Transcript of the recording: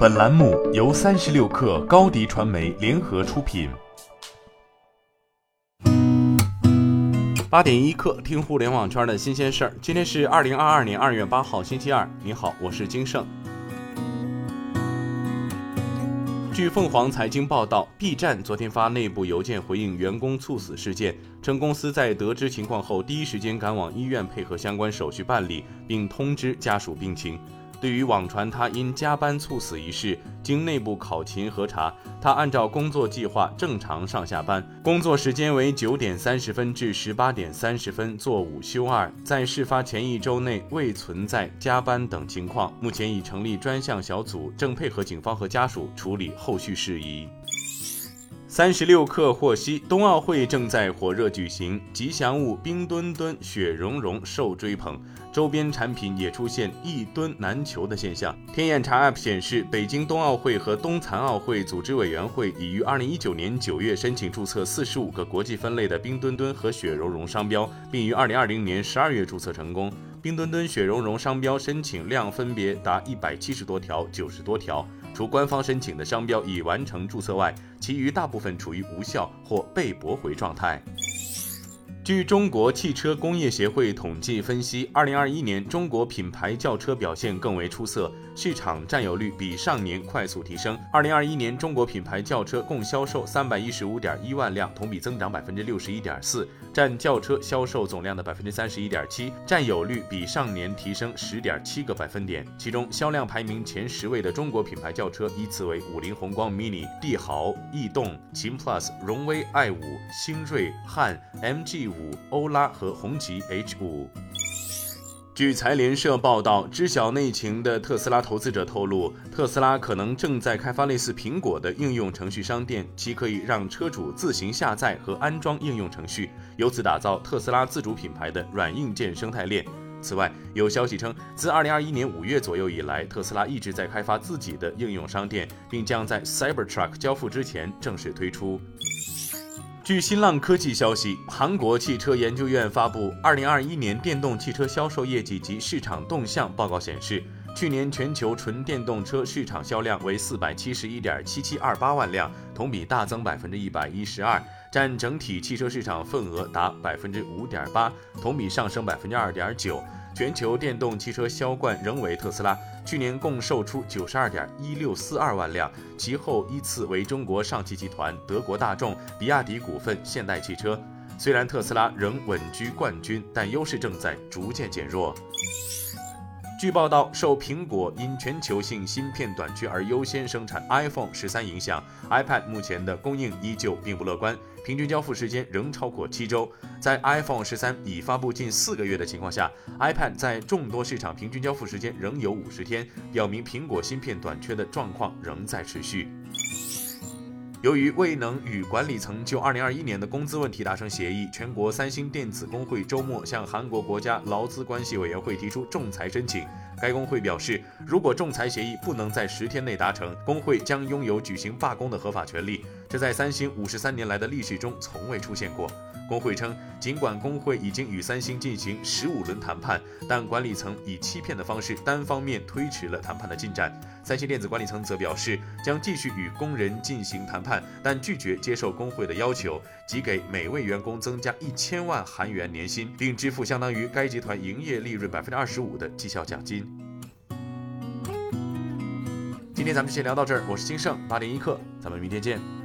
本栏目由三十六氪高低传媒联合出品。八点一刻，听互联网圈的新鲜事儿。今天是二零二二年二月八号，星期二。你好，我是金盛。据凤凰财经报道，B 站昨天发内部邮件回应员工猝死事件，称公司在得知情况后，第一时间赶往医院配合相关手续办理，并通知家属病情。对于网传他因加班猝死一事，经内部考勤核查，他按照工作计划正常上下班，工作时间为九点三十分至十八点三十分，做午休二，在事发前一周内未存在加班等情况。目前已成立专项小组，正配合警方和家属处理后续事宜。三十六氪获悉，冬奥会正在火热举行，吉祥物冰墩墩、雪融融受追捧，周边产品也出现一吨难求的现象。天眼查 App 显示，北京冬奥会和冬残奥会组织委员会已于二零一九年九月申请注册四十五个国际分类的冰墩墩和雪融融商标，并于二零二零年十二月注册成功。冰墩墩、雪融融商标申请量分别达一百七十多条、九十多条。除官方申请的商标已完成注册外，其余大部分处于无效或被驳回状态。据中国汽车工业协会统计分析，二零二一年中国品牌轿车表现更为出色，市场占有率比上年快速提升。二零二一年中国品牌轿车共销售三百一十五点一万辆，同比增长百分之六十一点四，占轿车销售总量的百分之三十一点七，占有率比上年提升十点七个百分点。其中销量排名前十位的中国品牌轿车依次为五菱宏光 mini、帝豪、逸动、秦 PLUS、荣威 i 五、星锐、汉、MG。五欧拉和红旗 H 五。据财联社报道，知晓内情的特斯拉投资者透露，特斯拉可能正在开发类似苹果的应用程序商店，其可以让车主自行下载和安装应用程序，由此打造特斯拉自主品牌的软硬件生态链。此外，有消息称，自2021年5月左右以来，特斯拉一直在开发自己的应用商店，并将在 Cybertruck 交付之前正式推出。据新浪科技消息，韩国汽车研究院发布《二零二一年电动汽车销售业绩及市场动向报告》显示，去年全球纯电动车市场销量为四百七十一点七七二八万辆，同比大增百分之一百一十二，占整体汽车市场份额达百分之五点八，同比上升百分之二点九。全球电动汽车销冠仍为特斯拉，去年共售出九十二点一六四二万辆，其后依次为中国上汽集团、德国大众、比亚迪股份、现代汽车。虽然特斯拉仍稳居冠军，但优势正在逐渐减弱。据报道，受苹果因全球性芯片短缺而优先生产 iPhone 十三影响，iPad 目前的供应依旧并不乐观，平均交付时间仍超过七周。在 iPhone 十三已发布近四个月的情况下，iPad 在众多市场平均交付时间仍有五十天，表明苹果芯片短缺的状况仍在持续。由于未能与管理层就2021年的工资问题达成协议，全国三星电子工会周末向韩国国家劳资关系委员会提出仲裁申请。该工会表示，如果仲裁协议不能在十天内达成，工会将拥有举行罢工的合法权利。这在三星五十三年来的历史中从未出现过。工会称，尽管工会已经与三星进行十五轮谈判，但管理层以欺骗的方式单方面推迟了谈判的进展。三星电子管理层则表示，将继续与工人进行谈判，但拒绝接受工会的要求，即给每位员工增加一千万韩元年薪，并支付相当于该集团营业利润百分之二十五的绩效奖金。今天咱们就先聊到这儿，我是金盛八点一刻，咱们明天见。